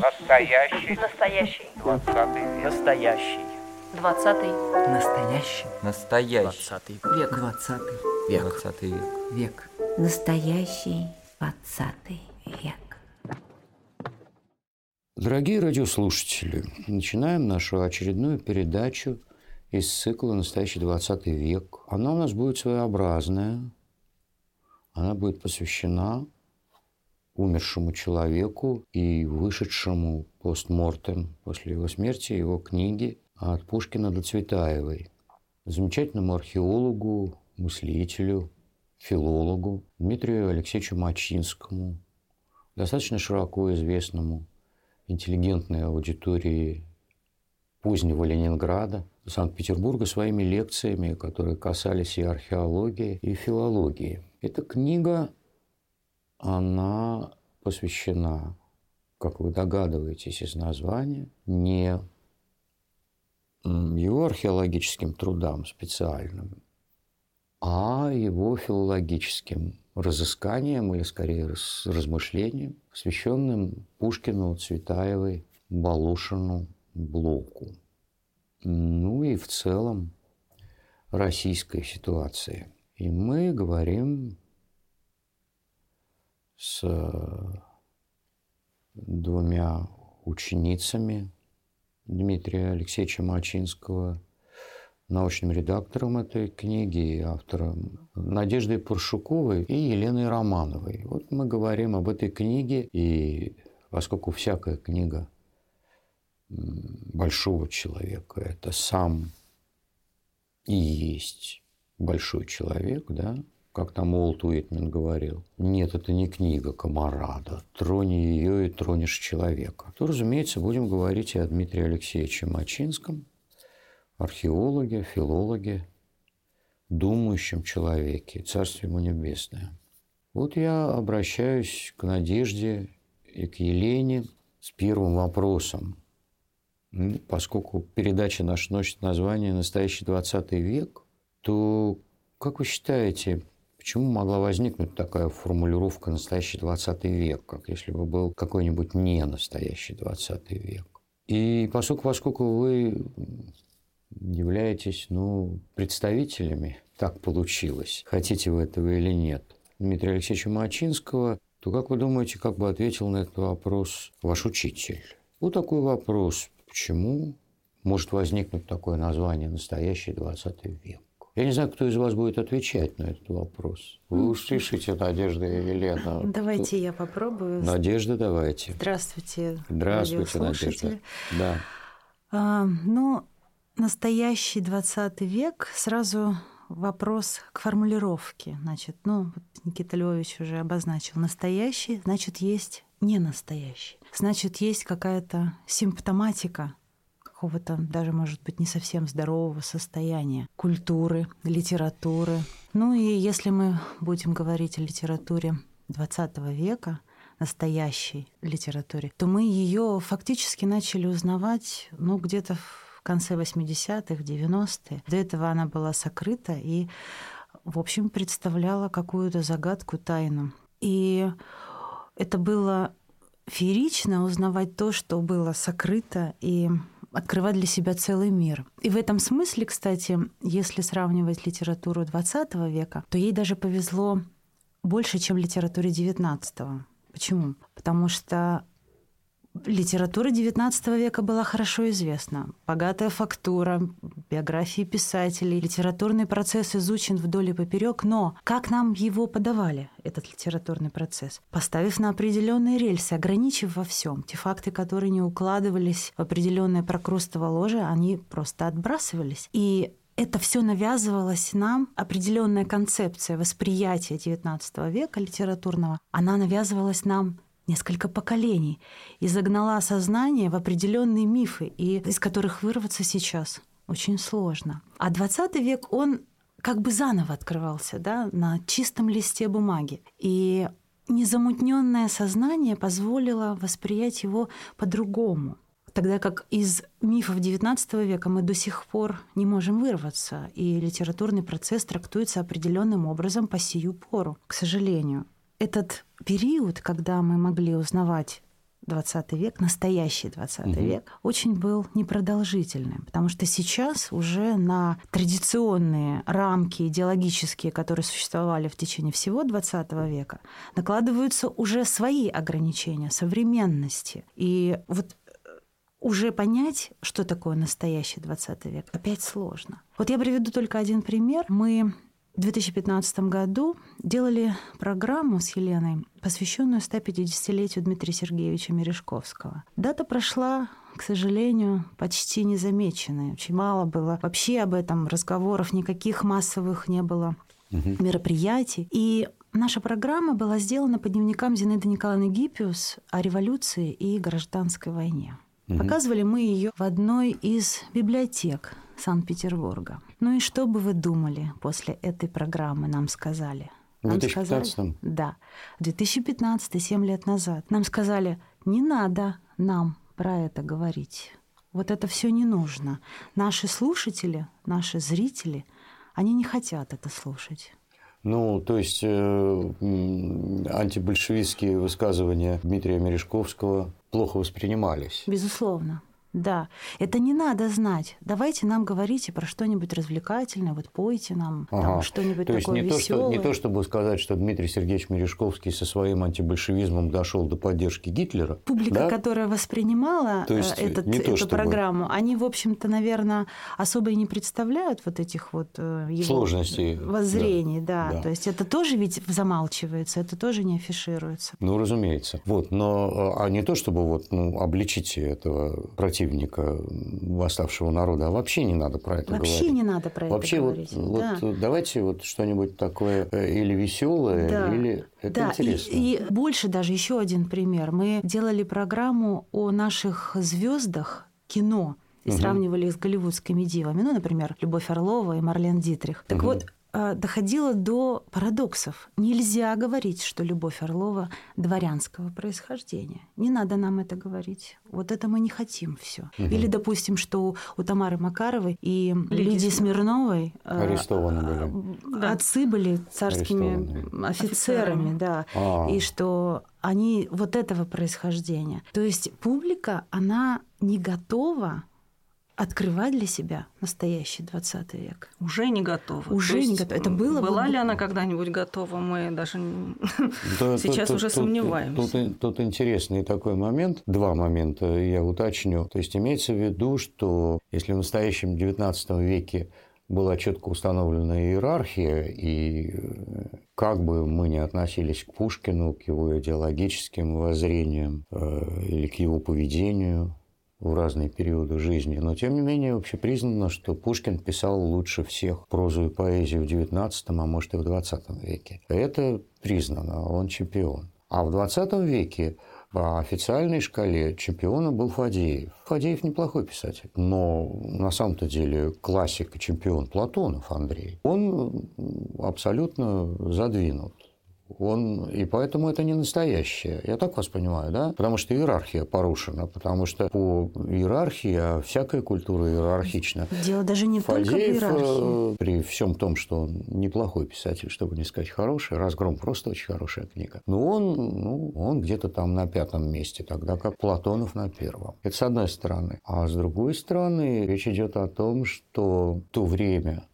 Настоящий. Настоящий. Двадцатый век. Настоящий. Двадцатый. Настоящий. Настоящий. Двадцатый век. Двадцатый Век. Двадцатый век. век. Настоящий двадцатый век. Дорогие радиослушатели, начинаем нашу очередную передачу из цикла «Настоящий 20 век». Она у нас будет своеобразная. Она будет посвящена умершему человеку и вышедшему постмортем после его смерти его книги от Пушкина до Цветаевой. Замечательному археологу, мыслителю, филологу Дмитрию Алексеевичу Мачинскому, достаточно широко известному интеллигентной аудитории позднего Ленинграда, Санкт-Петербурга своими лекциями, которые касались и археологии, и филологии. Эта книга, она посвящена, как вы догадываетесь из названия, не его археологическим трудам специальным, а его филологическим разысканием или, скорее, раз- размышлением, посвященным Пушкину, Цветаевой, Балушину, Блоку. Ну и в целом российской ситуации. И мы говорим с э, двумя ученицами Дмитрия Алексеевича Мачинского, научным редактором этой книги и автором Надеждой Паршуковой и Еленой Романовой. Вот мы говорим об этой книге, и поскольку всякая книга большого человека – это сам и есть большой человек, да, как там Уолт Уитмен говорил. Нет, это не книга комарада. Трони ее и тронешь человека. То, разумеется, будем говорить и о Дмитрии Алексеевиче Мачинском, археологе, филологе, думающем человеке, царствие ему небесное. Вот я обращаюсь к Надежде и к Елене с первым вопросом. Ну, Поскольку передача наша носит название «Настоящий 20 век», то как вы считаете, почему могла возникнуть такая формулировка «настоящий 20 век», как если бы был какой-нибудь не настоящий 20 век? И поскольку, поскольку вы являетесь ну, представителями, так получилось, хотите вы этого или нет, Дмитрия Алексеевича Мачинского, то как вы думаете, как бы ответил на этот вопрос ваш учитель? Вот такой вопрос. Почему может возникнуть такое название «Настоящий 20 век»? Я не знаю, кто из вас будет отвечать на этот вопрос. Вы услышите, Надежда и Елена. Давайте я попробую. Надежда, давайте. Здравствуйте, Здравствуйте. Надежда. Да. А, ну, настоящий 20 век, сразу вопрос к формулировке. Значит, ну, вот Никита Львович уже обозначил. Настоящий, значит, есть не настоящий. Значит, есть какая-то симптоматика какого-то даже, может быть, не совсем здорового состояния культуры, литературы. Ну и если мы будем говорить о литературе XX века, настоящей литературе, то мы ее фактически начали узнавать ну, где-то в конце 80-х, 90-е. До этого она была сокрыта и, в общем, представляла какую-то загадку, тайну. И это было феерично узнавать то, что было сокрыто, и открывать для себя целый мир. И в этом смысле, кстати, если сравнивать литературу XX века, то ей даже повезло больше, чем литературе XIX. Почему? Потому что литература XIX века была хорошо известна. Богатая фактура, биографии писателей, литературный процесс изучен вдоль и поперек, но как нам его подавали, этот литературный процесс? Поставив на определенные рельсы, ограничив во всем. Те факты, которые не укладывались в определенное прокрустово ложе, они просто отбрасывались. И это все навязывалось нам, определенная концепция восприятия XIX века литературного, она навязывалась нам несколько поколений и загнала сознание в определенные мифы, и из которых вырваться сейчас очень сложно. А 20 век, он как бы заново открывался да, на чистом листе бумаги. И незамутненное сознание позволило восприять его по-другому. Тогда как из мифов XIX века мы до сих пор не можем вырваться, и литературный процесс трактуется определенным образом по сию пору, к сожалению. Этот период, когда мы могли узнавать 20 век, настоящий 20 угу. век, очень был непродолжительным, потому что сейчас уже на традиционные рамки идеологические, которые существовали в течение всего 20 века, накладываются уже свои ограничения современности. И вот э, уже понять, что такое настоящий 20 век, опять сложно. Вот я приведу только один пример. Мы в 2015 году делали программу с Еленой, посвященную 150-летию Дмитрия Сергеевича Мережковского. Дата прошла к сожалению, почти незамеченная. Очень мало было вообще об этом разговоров, никаких массовых не было угу. мероприятий. И наша программа была сделана по дневникам Зинаиды Николаевны Гиппиус о революции и гражданской войне. Угу. Показывали мы ее в одной из библиотек Санкт-Петербурга. Ну и что бы вы думали после этой программы нам сказали? В 2015 Да, в 2015, 7 лет назад. Нам сказали, не надо нам про это говорить. Вот это все не нужно. Наши слушатели, наши зрители, они не хотят это слушать. Ну, то есть э, антибольшевистские высказывания Дмитрия Мережковского плохо воспринимались. Безусловно. Да, это не надо знать. Давайте нам говорите про что-нибудь развлекательное, вот пойте нам ага. что-нибудь то такое есть не веселое. То, что, не то, чтобы сказать, что Дмитрий Сергеевич Мережковский со своим антибольшевизмом дошел до поддержки Гитлера. Публика, да? которая воспринимала то есть этот, не то, эту чтобы... программу, они, в общем-то, наверное, особо и не представляют вот этих вот э, его сложностей воззрений. Да. Да. да. То есть это тоже ведь замалчивается, это тоже не афишируется. Ну, разумеется. Вот, но а не то, чтобы вот, ну, обличить этого противника противника восставшего народа, а вообще не надо про это вообще говорить. Вообще не надо про вообще это говорить. Вот, да. вот давайте вот что-нибудь такое э, или веселое, да. или это да. интересно. И, и больше даже еще один пример. Мы делали программу о наших звездах кино и угу. сравнивали их с голливудскими дивами. Ну, например, Любовь Орлова и Марлен Дитрих. Так угу. вот, доходило до парадоксов. Нельзя говорить, что Любовь Орлова дворянского происхождения. Не надо нам это говорить. Вот это мы не хотим все. Угу. Или, допустим, что у Тамары Макаровой и Лидии Смирновой а, арестованы были. Отцы были царскими офицерами, да. А. И что они вот этого происхождения. То есть публика, она не готова открывать для себя настоящий 20 век. Уже не готова. Уже не готова. Это было Была бы... ли она когда-нибудь готова, мы даже да, сейчас тут, уже тут, сомневаемся. Тут, тут, тут интересный такой момент, два момента я уточню. То есть имеется в виду, что если в настоящем 19 веке была четко установлена иерархия, и э, как бы мы ни относились к Пушкину, к его идеологическим воззрениям э, или к его поведению, в разные периоды жизни. Но, тем не менее, общепризнано, что Пушкин писал лучше всех прозу и поэзию в XIX, а может и в XX веке. Это признано, он чемпион. А в XX веке по официальной шкале чемпионом был Фадеев. Фадеев неплохой писатель, но на самом-то деле классик и чемпион Платонов Андрей. Он абсолютно задвинут он, и поэтому это не настоящее. Я так вас понимаю, да? Потому что иерархия порушена, потому что по иерархии, а всякая культура иерархична. Дело даже не Фадеев, только в иерархии. Э, при всем том, что он неплохой писатель, чтобы не сказать хороший, «Разгром» просто очень хорошая книга. Но он, ну, он где-то там на пятом месте, тогда как Платонов на первом. Это с одной стороны. А с другой стороны, речь идет о том, что то время,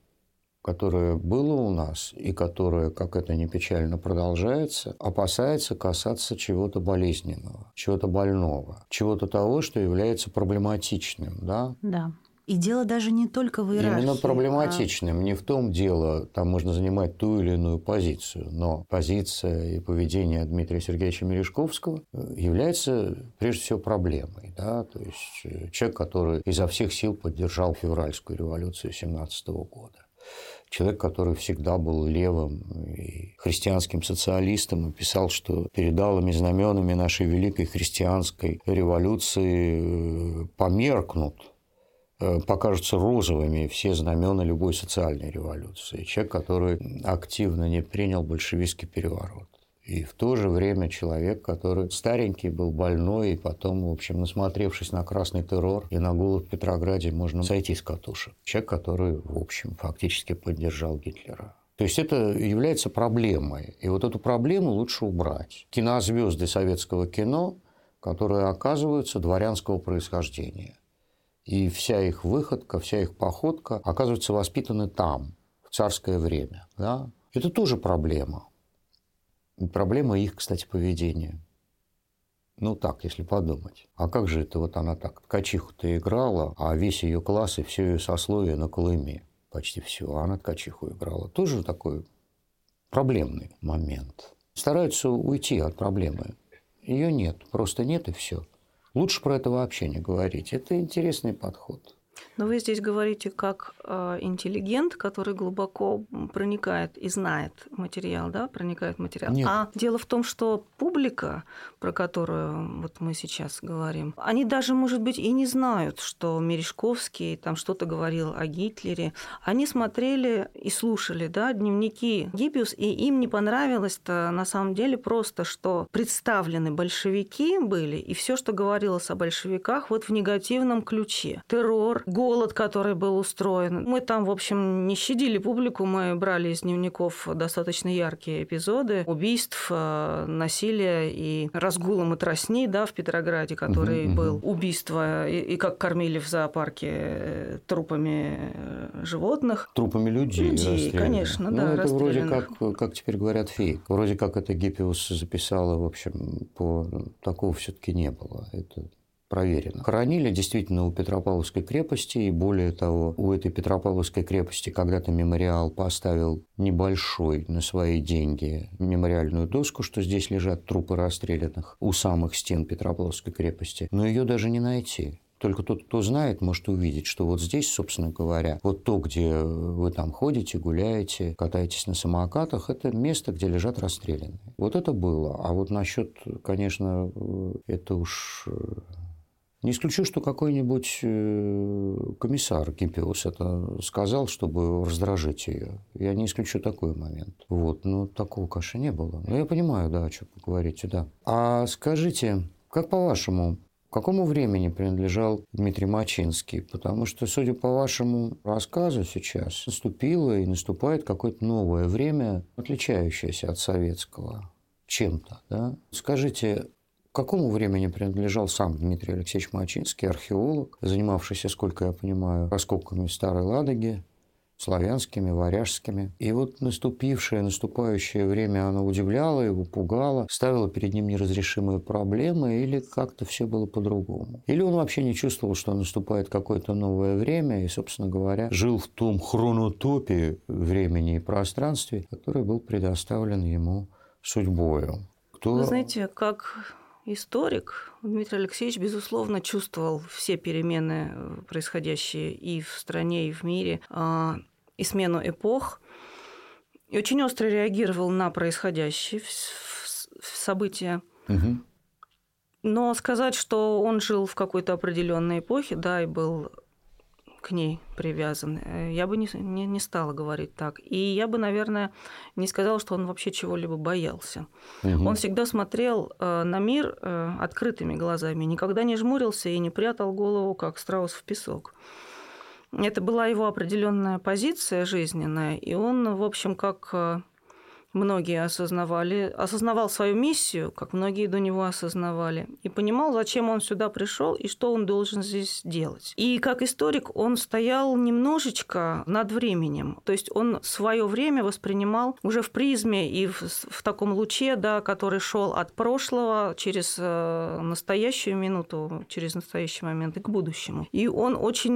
которое было у нас и которое, как это не печально, продолжается, опасается касаться чего-то болезненного, чего-то больного, чего-то того, что является проблематичным. Да? Да. И дело даже не только в иерархии. Именно проблематичным. А... Не в том дело, там можно занимать ту или иную позицию, но позиция и поведение Дмитрия Сергеевича Мережковского э, является прежде всего проблемой. Да? То есть э, человек, который изо всех сил поддержал февральскую революцию 17 года человек, который всегда был левым и христианским социалистом, и писал, что перед алыми знаменами нашей великой христианской революции э, померкнут, э, покажутся розовыми все знамена любой социальной революции. Человек, который активно не принял большевистский переворот. И в то же время человек, который старенький, был больной, и потом, в общем, насмотревшись на красный террор и на голод в Петрограде, можно сойти с катушек. Человек, который, в общем, фактически поддержал Гитлера. То есть это является проблемой. И вот эту проблему лучше убрать. Кинозвезды советского кино, которые оказываются дворянского происхождения. И вся их выходка, вся их походка оказывается воспитаны там, в царское время. Да? Это тоже проблема. Проблема их, кстати, поведения. Ну так, если подумать. А как же это вот она так? Ткачиху-то играла, а весь ее класс и все ее сословие на Колыме. Почти все. А она ткачиху играла. Тоже такой проблемный момент. Стараются уйти от проблемы. Ее нет. Просто нет и все. Лучше про это вообще не говорить. Это интересный подход. Но вы здесь говорите как э, интеллигент, который глубоко проникает и знает материал, да, проникает в материал. Нет. А дело в том, что публика, про которую вот мы сейчас говорим, они даже, может быть, и не знают, что Мережковский там что-то говорил о Гитлере. Они смотрели и слушали, да, дневники Гиппиус, и им не понравилось-то на самом деле просто, что представлены большевики были, и все, что говорилось о большевиках, вот в негативном ключе. Террор, голод, который был устроен. Мы там, в общем, не щадили публику, мы брали из дневников достаточно яркие эпизоды убийств, э, насилия и разгула матросни да, в Петрограде, который угу, был. Угу. Убийство и, и как кормили в зоопарке э, трупами э, животных. Трупами людей. Людей, конечно, ну, да. Это вроде как, как теперь говорят, фейк. Вроде как это Гиппиус записала, в общем, по такого все-таки не было. Это проверено. Хоронили действительно у Петропавловской крепости, и более того, у этой Петропавловской крепости когда-то мемориал поставил небольшой на свои деньги мемориальную доску, что здесь лежат трупы расстрелянных у самых стен Петропавловской крепости, но ее даже не найти. Только тот, кто знает, может увидеть, что вот здесь, собственно говоря, вот то, где вы там ходите, гуляете, катаетесь на самокатах, это место, где лежат расстрелянные. Вот это было. А вот насчет, конечно, это уж не исключу, что какой-нибудь э, комиссар Кипиус это сказал, чтобы раздражить ее. Я не исключу такой момент. Вот, но такого каши не было. Но я понимаю, да, о чем вы говорите, да. А скажите, как по-вашему, какому времени принадлежал Дмитрий Мачинский? Потому что, судя по вашему рассказу сейчас, наступило и наступает какое-то новое время, отличающееся от советского чем-то. Да? Скажите, к какому времени принадлежал сам Дмитрий Алексеевич Мачинский, археолог, занимавшийся, сколько я понимаю, раскопками Старой Ладоги, славянскими, варяжскими. И вот наступившее, наступающее время оно удивляло его, пугало, ставило перед ним неразрешимые проблемы, или как-то все было по-другому. Или он вообще не чувствовал, что наступает какое-то новое время, и, собственно говоря, жил в том хронотопе времени и пространстве, который был предоставлен ему судьбою. Кто... Вы знаете, как историк, Дмитрий Алексеевич, безусловно, чувствовал все перемены, э, происходящие и в стране, и в мире, а, и смену эпох, и очень остро реагировал на происходящие события. Угу. Но сказать, что он жил в какой-то определенной эпохе, да, и был к ней привязан. Э, я бы не, не, не стала говорить так. И я бы, наверное, не сказала, что он вообще чего-либо боялся. Угу. Он всегда смотрел э, на мир э, открытыми глазами, никогда не жмурился и не прятал голову, как страус в песок. Это была его определенная позиция жизненная, и он, в общем, как многие осознавали, осознавал свою миссию, как многие до него осознавали, и понимал, зачем он сюда пришел и что он должен здесь делать. И как историк он стоял немножечко над временем, то есть он свое время воспринимал уже в призме и в, в таком луче, да, который шел от прошлого через э, настоящую минуту, через настоящий момент и к будущему. И он очень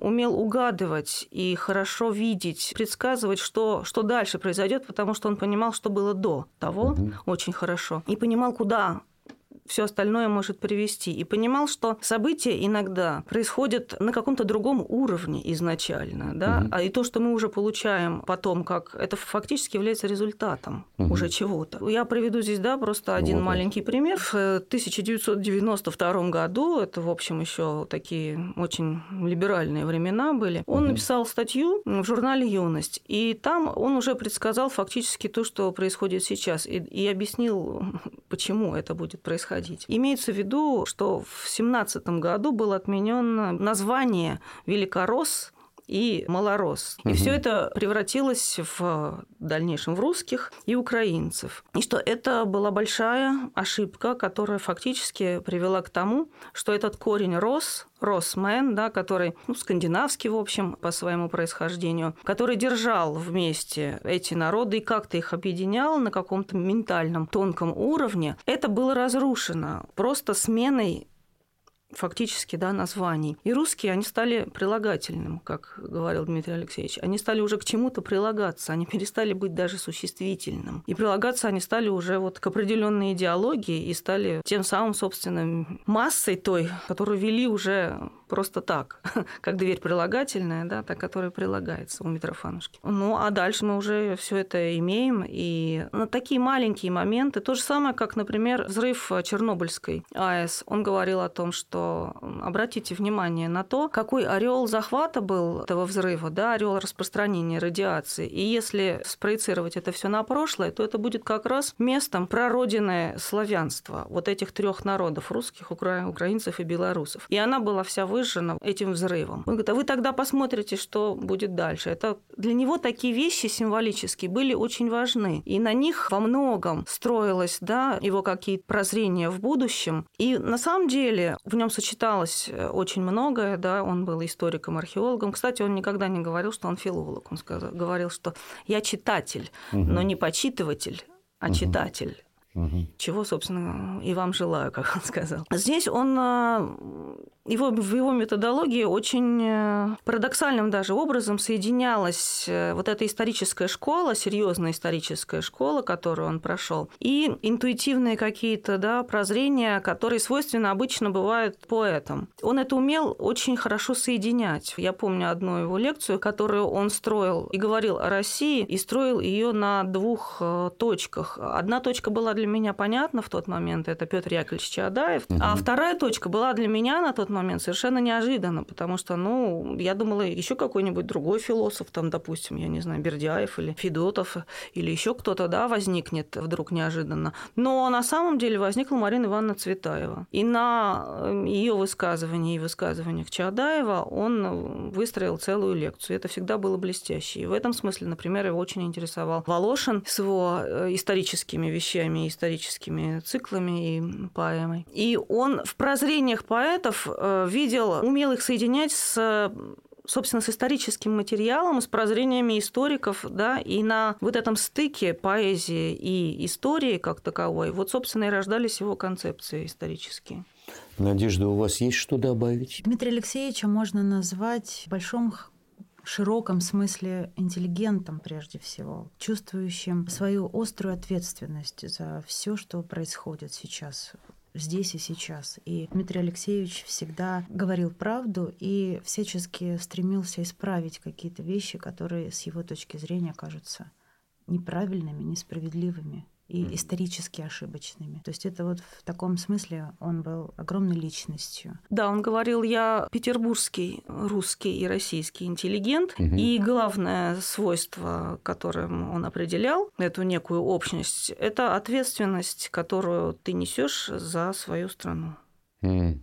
умел угадывать и хорошо видеть, предсказывать, что, что дальше произойдет, потому что он понимал, понимал, что было до того угу. очень хорошо, и понимал, куда все остальное может привести. И понимал, что события иногда происходят на каком-то другом уровне изначально, да, угу. а и то, что мы уже получаем потом, как это фактически является результатом угу. уже чего-то. Я приведу здесь, да, просто один вот. маленький пример. В 1992 году, это, в общем, еще такие очень либеральные времена были, он угу. написал статью в журнале «Юность», и там он уже предсказал фактически то, что происходит сейчас, и, и объяснил, почему это будет происходить происходить. Имеется в виду, что в 17 году было отменено название Великорос и малорос. И Мгм. все это превратилось в дальнейшем в русских и украинцев. И что это была большая ошибка, которая фактически привела к тому, что этот корень рос, Росмен, да, который ну, скандинавский, в общем, по своему происхождению, который держал вместе эти народы и как-то их объединял на каком-то ментальном тонком уровне, это было разрушено просто сменой фактически да, названий. И русские, они стали прилагательным, как говорил Дмитрий Алексеевич. Они стали уже к чему-то прилагаться, они перестали быть даже существительным. И прилагаться они стали уже вот к определенной идеологии и стали тем самым, собственно, массой той, которую вели уже просто так, как дверь прилагательная, да, та, которая прилагается у Митрофанушки. Ну, а дальше мы уже все это имеем, и на такие маленькие моменты, то же самое, как, например, взрыв Чернобыльской АЭС, он говорил о том, что обратите внимание на то, какой орел захвата был этого взрыва, да, орел распространения радиации, и если спроецировать это все на прошлое, то это будет как раз местом прародины славянства, вот этих трех народов, русских, укра... украинцев и белорусов. И она была вся выжжена этим взрывом. Он говорит, а вы тогда посмотрите, что будет дальше. Это для него такие вещи символические были очень важны. И на них во многом строилось да, его какие-то прозрения в будущем. И на самом деле в нем сочеталось э, очень многое. Да. Он был историком, археологом. Кстати, он никогда не говорил, что он филолог. Он сказал, говорил, что я читатель, но не почитыватель, а читатель. Мгм. Чего, собственно, и вам желаю, как он сказал. Здесь он, а, его, в его методологии очень э, парадоксальным даже образом соединялась э, вот эта историческая школа, серьезная историческая школа, которую он прошел, и интуитивные какие-то да, прозрения, которые свойственно обычно бывают поэтам. Он это умел очень хорошо соединять. Я помню одну его лекцию, которую он строил и говорил о России, и строил ее на двух э, точках. Одна точка была для меня понятна в тот момент, это Петр Яковлевич Чаадаев, а вторая точка была для меня на тот момент совершенно неожиданно, потому что, ну, я думала, еще какой-нибудь другой философ, там, допустим, я не знаю, Бердяев или Федотов, или еще кто-то, да, возникнет вдруг неожиданно. Но на самом деле возникла Марина Ивановна Цветаева. И на ее высказывании и высказываниях Чаадаева он выстроил целую лекцию. Это всегда было блестяще. И в этом смысле, например, его очень интересовал Волошин с его э, историческими вещами, историческими циклами и поэмой. И он в прозрениях поэтов э, видел, умел их соединять с собственно, с историческим материалом, с прозрениями историков, да, и на вот этом стыке поэзии и истории как таковой, вот, собственно, и рождались его концепции исторические. Надежда, у вас есть что добавить? Дмитрия Алексеевича можно назвать в большом широком смысле интеллигентом прежде всего, чувствующим свою острую ответственность за все, что происходит сейчас здесь и сейчас. И Дмитрий Алексеевич всегда говорил правду и всячески стремился исправить какие-то вещи, которые с его точки зрения кажутся неправильными, несправедливыми и Мгм. исторически ошибочными. То есть это вот в таком смысле он был огромной личностью. Да, он говорил, я петербургский, русский и российский интеллигент, Мгм. и главное свойство, которым он определял эту некую общность, это ответственность, которую ты несешь за свою страну. М.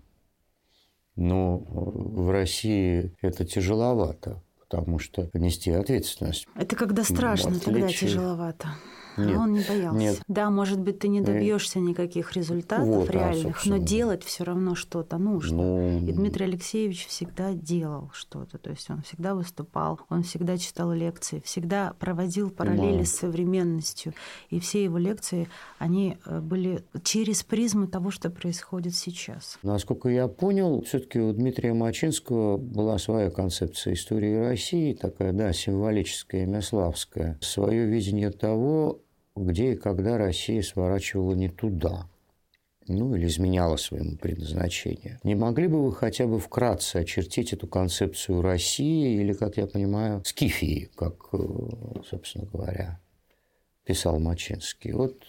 Ну, в России это тяжеловато, потому что нести ответственность. Это когда страшно, тогда тяжеловато. Нет, а он не боялся. нет. Да, может быть, ты не Э, добьешься никаких результатов вот, да, реальных, но собственно. делать все равно что-то нужно. Ну, И Дмитрий Алексеевич всегда делал что-то, то есть он всегда выступал, он всегда читал лекции, всегда проводил параллели Понимаю. с современностью. И все его лекции, они э, были через призму того, что происходит сейчас. Насколько я понял, все-таки у Дмитрия Мачинского была своя концепция истории России, такая, да, символическая, мяславская. Свое видение того, где и когда Россия сворачивала не туда. Ну, или изменяла своему предназначению. Не могли бы вы хотя бы вкратце очертить эту концепцию России или, как я понимаю, Скифии, как, э, собственно говоря, писал Мачинский? Вот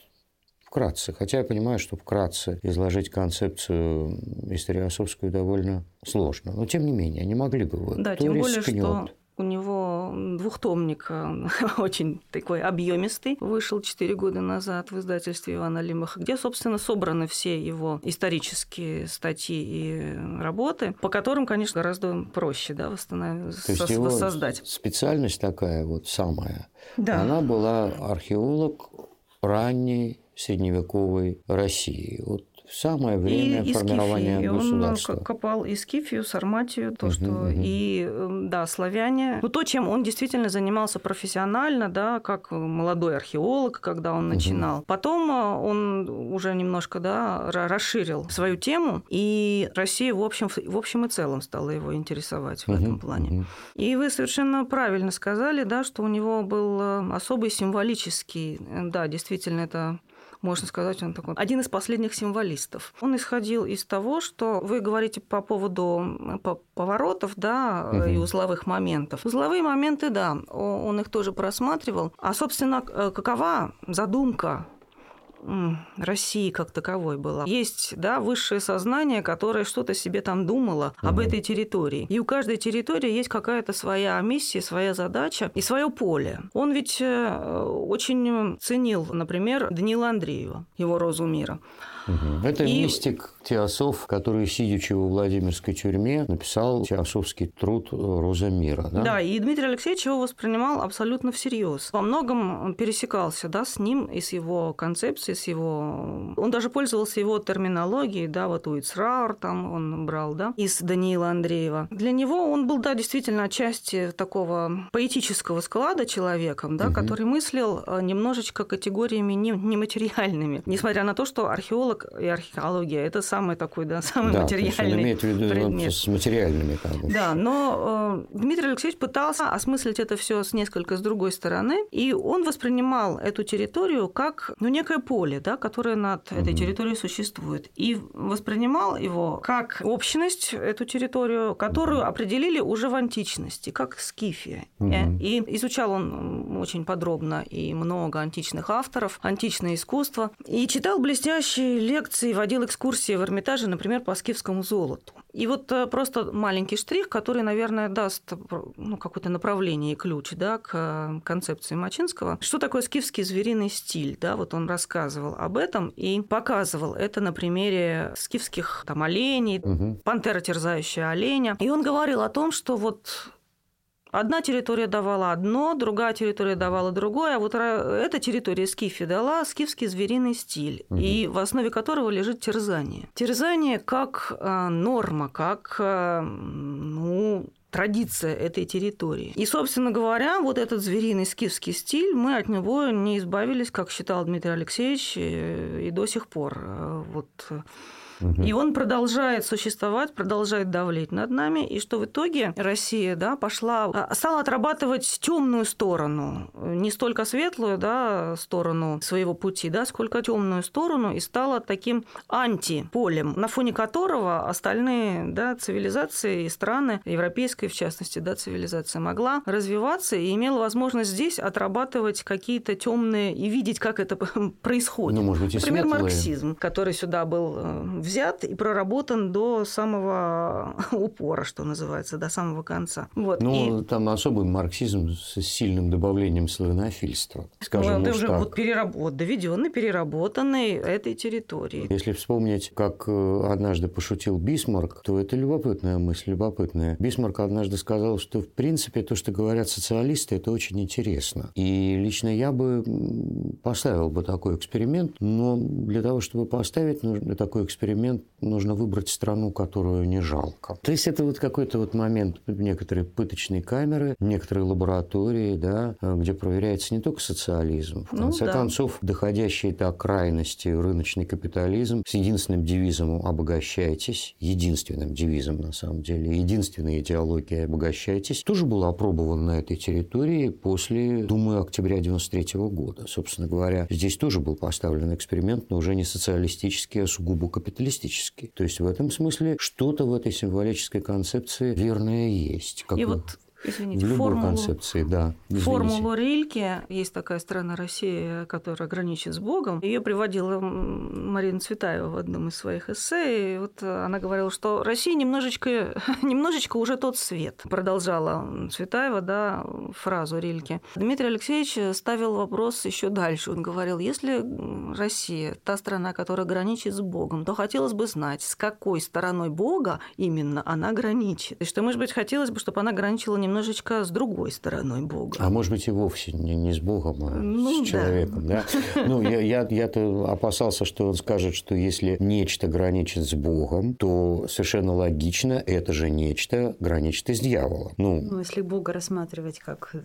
вкратце. Хотя я понимаю, что вкратце изложить концепцию историосовскую довольно сложно. Но тем не менее, не могли бы вы. Да, Кто тем более, рискнет? что у него двухтомник э, очень такой объемистый, вышел 4 года назад в издательстве Ивана Лимаха, где, собственно, собраны все его исторические статьи и работы, по которым, конечно, гораздо проще да, восстановить, То есть его воссоздать. Специальность такая вот самая. Да. Она была археолог ранней средневековой России. Вот самое время и, формирования и государства. Он копал и Скифию, Сарматию, то, что угу. и эм, да, славяне. Ну, то, чем он действительно занимался профессионально, да, как молодой археолог, когда он угу. начинал. Потом э, он уже немножко да, расширил свою тему, и Россия в общем, в общем и целом стала его интересовать в угу. этом плане. Угу. И вы совершенно правильно сказали, да, что у него был э, особый символический, э, да, действительно, это можно сказать, он такой один из последних символистов. Он исходил из того, что вы говорите по поводу поворотов, да, угу. и узловых моментов. Узловые моменты, да, он их тоже просматривал. А, собственно, какова задумка России как таковой была. Есть да, высшее сознание, которое что-то себе там думало угу. об этой территории. И у каждой территории есть какая-то своя миссия, своя задача и свое поле. Он ведь э, очень ценил, например, Данила Андреева, его «Розу мира». Угу. Это и... мистик Теософ, который, сидячи во Владимирской тюрьме, написал теософский труд «Роза мира». Да? да, и Дмитрий Алексеевич его воспринимал абсолютно всерьез. Во многом он пересекался да, с ним и с его концепцией, с его... Он даже пользовался его терминологией, да, вот Уицрауэр там он брал, да, из Даниила Андреева. Для него он был, да, действительно отчасти такого поэтического склада человеком, да, угу. который мыслил э, немножечко категориями нематериальными, несмотря на то, что археолог и археология – это самый такой, да, самый да, материальный имеет в виду предмет. с материальными. Бы. Да, но э, Дмитрий Алексеевич пытался осмыслить это все с несколько с другой стороны, и он воспринимал эту территорию как ну, некое поле, да, которое над угу. этой территорией существует, и воспринимал его как общность, эту территорию, которую угу. определили уже в античности, как Скифия. Угу. И изучал он очень подробно и много античных авторов, античное искусство, и читал блестящие лекции, водил экскурсии в Эрмитаже, например, по скифскому золоту. И вот э, просто маленький штрих, который, наверное, даст ну, какое-то направление и ключ да, к э, концепции Мачинского. Что такое скифский звериный стиль? Да, вот он рассказывал об этом и показывал это на примере скифских там, оленей, угу. пантера, терзающая оленя. И он говорил о том, что вот Одна территория давала одно, другая территория давала другое, а вот эта территория Скифи дала скифский звериный стиль, угу. и в основе которого лежит терзание. Терзание как э, норма, как э, ну, традиция этой территории. И, собственно говоря, вот этот звериный скифский стиль, мы от него не избавились, как считал Дмитрий Алексеевич, и до сих пор. Вот и он продолжает существовать, продолжает давлеть над нами, и что в итоге Россия да, пошла, а, стала отрабатывать темную сторону, не столько светлую да, сторону своего пути, да, сколько темную сторону, и стала таким антиполем, на фоне которого остальные да, цивилизации и страны, европейской в частности, да, цивилизация могла развиваться и имела возможность здесь отрабатывать какие-то темные и видеть, как это происходит. Ну, может быть, и Например, светлые. марксизм, который сюда был э, взят и проработан до самого упора, что называется, до самого конца. Вот. Ну, и... там особый марксизм с сильным добавлением славянофильства. Скажем, ну, это уже вот, перераб... вот доведенный, переработанный этой территории. Если вспомнить, как э, однажды пошутил Бисмарк, то это любопытная мысль, любопытная. Бисмарк однажды сказал, что в принципе то, что говорят социалисты, это очень интересно. И лично я бы поставил бы такой эксперимент, но для того, чтобы поставить нужно такой эксперимент, эксперимент нужно выбрать страну, которую не жалко. То есть это вот какой-то вот момент некоторые пыточные камеры, некоторые лаборатории, да, где проверяется не только социализм. В ну конце ну, да. концов, доходящий до крайности рыночный капитализм с единственным девизом «обогащайтесь», единственным девизом на самом деле, единственной идеологией «обогащайтесь», тоже был опробован на этой территории после, думаю, октября 93 года. Собственно говоря, здесь тоже был поставлен эксперимент, но уже не социалистический, а сугубо капиталистический капиталистический. То есть в этом смысле что-то в этой символической концепции верное есть. Как И бы... вот извините, в любой формулу, концепции, да. извините. формулу Рильке. Есть такая страна Россия, которая граничит с Богом. Ее приводила Марина Цветаева в одном из своих эссе. И вот она говорила, что Россия немножечко, немножечко уже тот свет. Продолжала Цветаева, да, фразу Рильке. Дмитрий Алексеевич ставил вопрос еще дальше. Он говорил, если Россия та страна, которая граничит с Богом, то хотелось бы знать, с какой стороной Бога именно она граничит. И что, может быть, хотелось бы, чтобы она граничила немножечко с другой стороной Бога. А может быть, и вовсе не, не с Богом, а Ну, с да. человеком, да? Ну, я, я, я-то опасался, что он скажет, что если нечто граничит с Богом, то совершенно логично это же нечто граничит и с дьяволом. Ну, Ну, если Бога рассматривать как э,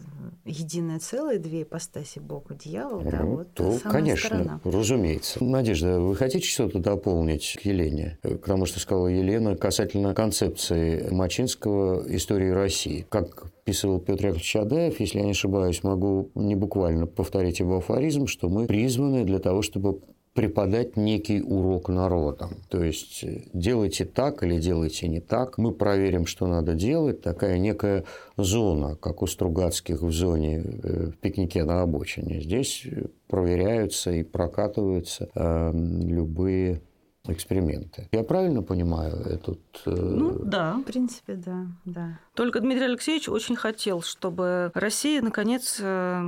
единое целое, две ипостаси Бога, дьявол, да, Ну, вот то, конечно, сторона. разумеется. Надежда, вы хотите что-то дополнить к Елене? К тому, что сказала Елена касательно концепции Мачинского истории России. Как писал Петр Яковлевич Чадаев, если я не ошибаюсь, могу не буквально повторить его афоризм, что мы призваны для того, чтобы преподать некий урок народам. То есть э, делайте так или делайте не так. Мы проверим, что надо делать. Такая некая зона, как у Стругацких в зоне э, в пикнике на обочине. Здесь э, проверяются и прокатываются э, любые эксперименты. Я правильно понимаю этот... э, Ну, да. В принципе, да, да. Только Дмитрий Алексеевич очень хотел, чтобы Россия, наконец, э,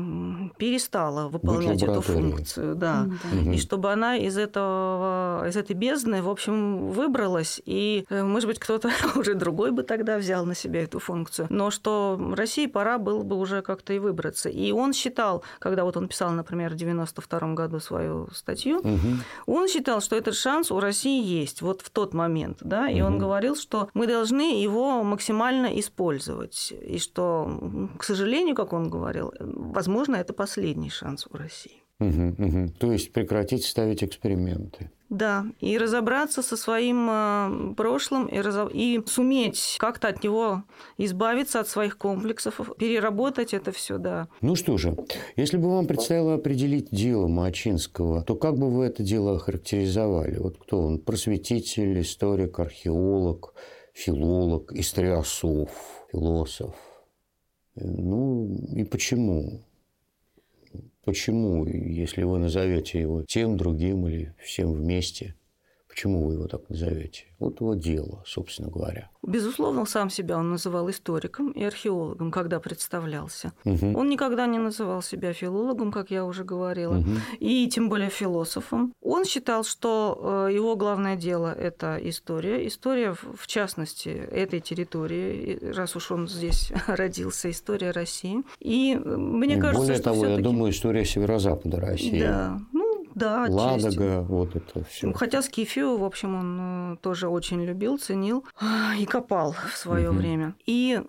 перестала выполнять эту функцию. Да. Мгм. И чтобы она из этого, из этой бездны, в общем, выбралась, и, э, может быть, кто-то уже другой бы тогда взял на себя эту функцию, но что России пора было бы уже как-то и выбраться. И он считал, когда вот он писал, например, в 92 году свою статью, Мгм. он считал, что этот шанс у России есть вот в тот момент, да, и он Мгм. говорил, что мы должны его максимально использовать, и что, к сожалению, как он говорил, возможно, это последний шанс у России. Мгм, мгм. То есть прекратить ставить эксперименты. Да, и разобраться со своим э, прошлым и, разо- и суметь как-то от него избавиться от своих комплексов, переработать это все, да. Ну что же, если бы вам предстояло определить дело Мачинского, то как бы вы это дело охарактеризовали? Вот кто он? Просветитель, историк, археолог, филолог, историософ, философ. Ну и почему? Почему, если вы назовете его тем, другим или всем вместе, почему вы его так назовете? Вот его дело, собственно говоря. Безусловно, сам себя он называл историком и археологом, когда представлялся. Мгм. Он никогда не называл себя филологом, как я уже говорила, Мгм. и тем более философом. Он считал, что э, его главное дело – это история. История, в частности, этой территории, раз уж он здесь родился, история России. И э, мне И кажется, Более что того, я думаю, история северо-запада России. Да, ну да. Ладога, вот это все. Хотя Скифию, в общем, он э, тоже очень любил, ценил и копал в свое Мгм. время. И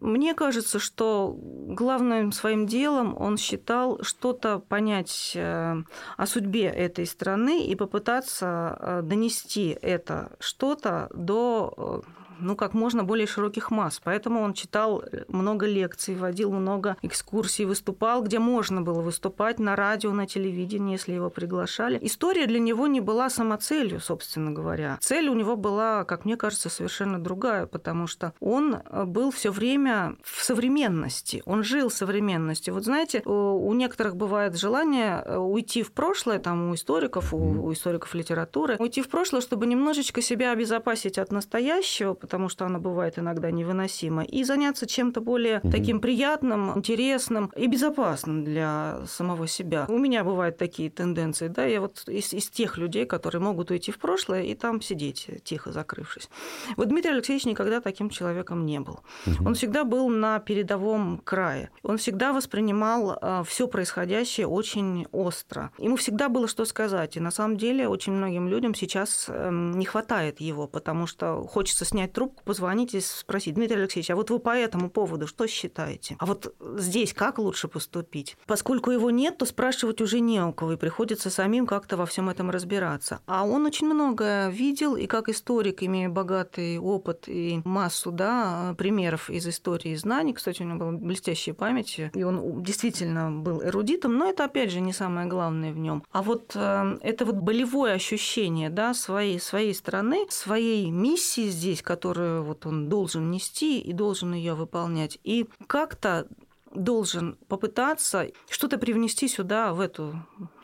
мне кажется, что главным своим делом он считал что-то понять э, о судьбе этой страны и попытаться э, донести это что-то до ну, как можно более широких масс. Поэтому он читал много лекций, водил много экскурсий, выступал, где можно было выступать на радио, на телевидении, если его приглашали. История для него не была самоцелью, собственно говоря. Цель у него была, как мне кажется, совершенно другая, потому что он э, был все время в современности, он жил современностью. Вот знаете, у у некоторых бывает желание э, уйти в прошлое, там у историков, у, у историков литературы, уйти в прошлое, чтобы немножечко себя обезопасить от настоящего, потому что оно бывает иногда невыносимо, и заняться чем-то более Мгм. таким приятным, интересным и безопасным для самого себя. У меня бывают такие тенденции, да, я вот из, из тех людей, которые могут уйти в прошлое и там сидеть, тихо закрывшись. Вот Дмитрий Алексеевич никогда таким человеком не был. Он всегда был на передовом крае. Он всегда воспринимал все происходящее очень остро. Ему всегда было что сказать. И на самом деле очень многим людям сейчас эм, не хватает его, потому что хочется снять трубку, позвонить и спросить, Дмитрий Алексеевич, а вот вы по этому поводу что считаете? А вот здесь как лучше поступить? Поскольку его нет, то спрашивать уже не у кого, и приходится самим как-то во всем этом разбираться. А он очень много видел, и как историк, имея богатый опыт и массу да, примеров из истории и знаний, кстати, у него была блестящая память, и он действительно был эрудитом, но это, опять же, не самое главное в нем. А вот э, это вот болевое ощущение да, своей, своей страны, своей миссии здесь, которую которую вот он должен нести и должен ее выполнять. И как-то должен попытаться что-то привнести сюда, в эту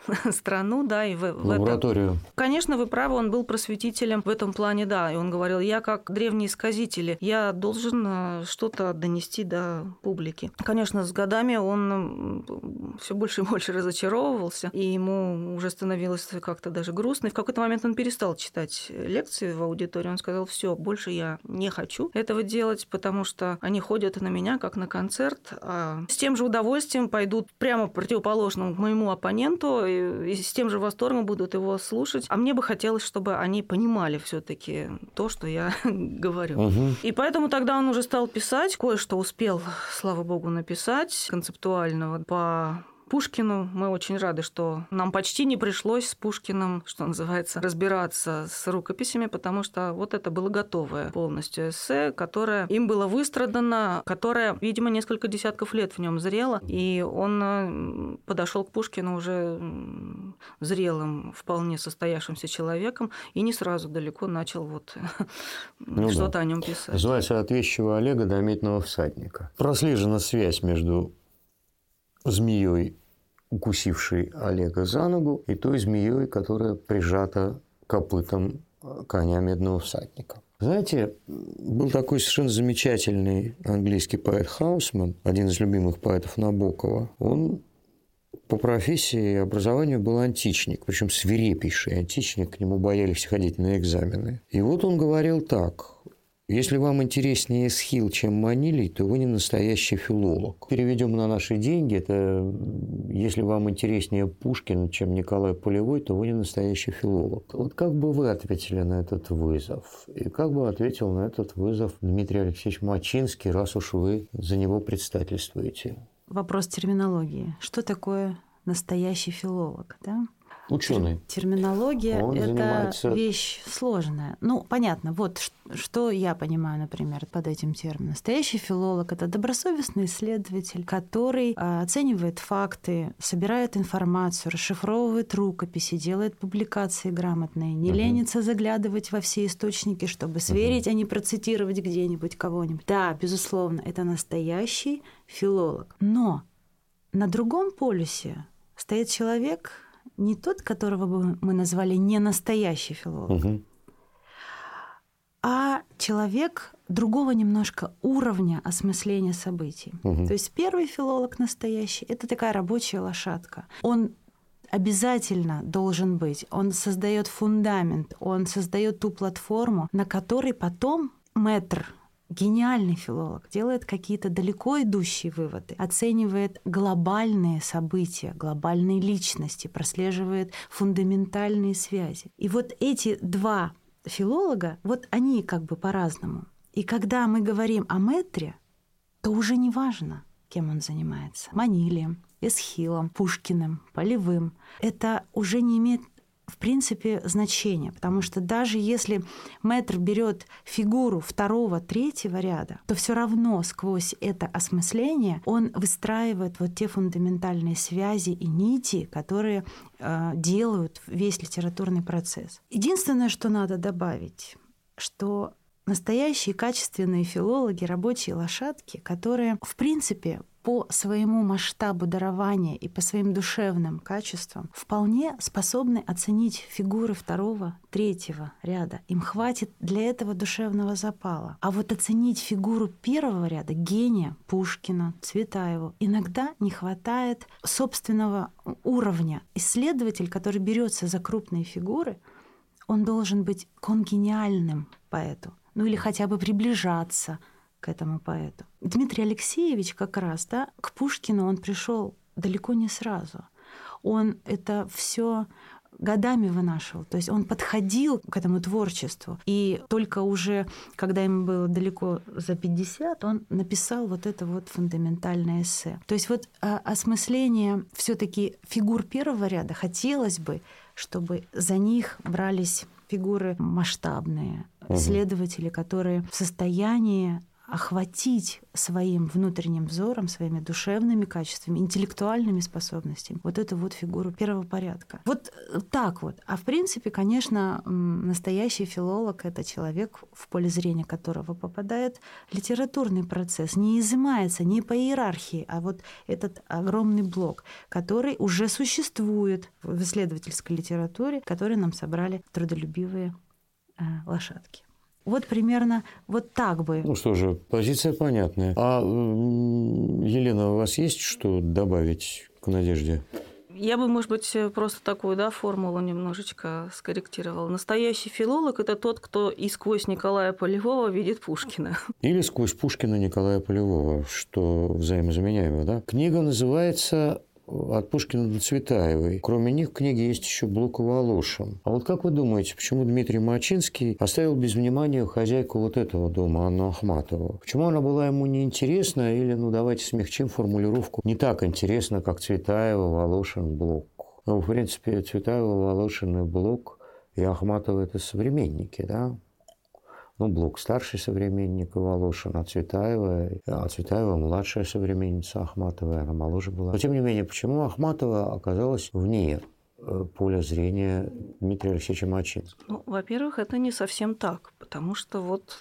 страну, да, и в, в лабораторию. Это. Конечно, вы правы, он был просветителем в этом плане, да, и он говорил, я как древний исказитель, я должен э, что-то донести до публики. Конечно, с годами он все больше и больше разочаровывался, и ему уже становилось как-то даже грустно. И в какой-то момент он перестал читать лекции в аудитории, он сказал, все, больше я не хочу этого делать, потому что они ходят на меня как на концерт, а с тем же удовольствием пойдут прямо противоположному моему оппоненту, и с тем же восторгом будут его слушать. А мне бы хотелось, чтобы они понимали все-таки то, что я говорю. Угу. И поэтому тогда он уже стал писать, кое-что успел, слава богу, написать концептуального по Пушкину. Мы очень рады, что нам почти не пришлось с Пушкиным, что называется, разбираться с рукописями, потому что вот это было готовое полностью эссе, которое им было выстрадано, которое, видимо, несколько десятков лет в нем зрело, и он э, подошел к Пушкину уже зрелым, вполне состоявшимся человеком, и не сразу далеко начал вот ну, что-то да. о нем писать. Называется «От вещего Олега до метного всадника». Прослежена связь между змеей, укусившей Олега за ногу, и той змеей, которая прижата копытом коня медного всадника. Знаете, был такой совершенно замечательный английский поэт Хаусман, один из любимых поэтов Набокова. Он по профессии и образованию был античник, причем свирепейший античник, к нему боялись ходить на экзамены. И вот он говорил так. Если вам интереснее Схил, чем Манилий, то вы не настоящий филолог. Переведем на наши деньги, это если вам интереснее Пушкин, чем Николай Полевой, то вы не настоящий филолог. Вот как бы вы ответили на этот вызов? И как бы ответил на этот вызов Дмитрий Алексеевич Мачинский, раз уж вы за него предстательствуете? Вопрос терминологии. Что такое настоящий филолог? Да? Ученый. Терминология – это занимается... вещь сложная. Ну, понятно, вот что я понимаю, например, под этим термином. Настоящий филолог – это добросовестный исследователь, который а, оценивает факты, собирает информацию, расшифровывает рукописи, делает публикации грамотные, не угу. ленится заглядывать во все источники, чтобы сверить, угу. а не процитировать где-нибудь кого-нибудь. Да, безусловно, это настоящий филолог. Но на другом полюсе стоит человек, не тот, которого бы мы назвали не настоящий филолог, угу. а человек другого немножко уровня осмысления событий. Угу. То есть первый филолог настоящий это такая рабочая лошадка. Он обязательно должен быть. Он создает фундамент, он создает ту платформу, на которой потом мэтр гениальный филолог делает какие-то далеко идущие выводы, оценивает глобальные события, глобальные личности, прослеживает фундаментальные связи. И вот эти два филолога, вот они как бы по-разному. И когда мы говорим о метре, то уже не важно, кем он занимается. Манилием, Эсхилом, Пушкиным, Полевым. Это уже не имеет в принципе значение, потому что даже если метр берет фигуру второго, третьего ряда, то все равно сквозь это осмысление он выстраивает вот те фундаментальные связи и нити, которые э, делают весь литературный процесс. Единственное, что надо добавить, что настоящие качественные филологи, рабочие лошадки, которые, в принципе, по своему масштабу дарования и по своим душевным качествам вполне способны оценить фигуры второго, третьего ряда. Им хватит для этого душевного запала. А вот оценить фигуру первого ряда, гения Пушкина, Цветаева, иногда не хватает собственного уровня. Исследователь, который берется за крупные фигуры, он должен быть конгениальным поэту, ну или хотя бы приближаться – к этому поэту. Дмитрий Алексеевич как раз, да, к Пушкину он пришел далеко не сразу. Он это все годами вынашивал. То есть он подходил к этому творчеству. И только уже, когда ему было далеко за 50, он написал вот это вот фундаментальное эссе. То есть вот а, осмысление все таки фигур первого ряда хотелось бы, чтобы за них брались фигуры масштабные, угу. исследователи, которые в состоянии охватить своим внутренним взором, своими душевными качествами, интеллектуальными способностями вот эту вот фигуру первого порядка. Вот э, так вот. А в принципе, конечно, настоящий филолог — это человек, в поле зрения которого попадает литературный процесс, не изымается не по иерархии, а вот этот огромный блок, который уже существует в исследовательской литературе, который нам собрали трудолюбивые э, лошадки. Вот примерно вот так бы. Ну что же, позиция понятная. А Елена, у вас есть что добавить к Надежде? Я бы, может быть, просто такую да, формулу немножечко скорректировала. Настоящий филолог – это тот, кто и сквозь Николая Полевого видит Пушкина. Или сквозь Пушкина Николая Полевого, что взаимозаменяемо. Да? Книга называется от Пушкина до Цветаевой. Кроме них в книге есть еще Блок Волошин. А вот как вы думаете, почему Дмитрий Мачинский оставил без внимания хозяйку вот этого дома, Анну Ахматову? Почему она была ему неинтересна или, ну, давайте смягчим формулировку, не так интересна, как Цветаева, Волошин, Блок? Ну, в принципе, Цветаева, Волошин и Блок и Ахматова – это современники, да? Ну, Блок старший современник Волошина, Цветаева, а Цветаева младшая современница Ахматовой, она моложе была. Но, тем не менее, почему Ахматова оказалась вне поля зрения Дмитрия Алексеевича Мачинского? Ну, во-первых, это не совсем так, потому что вот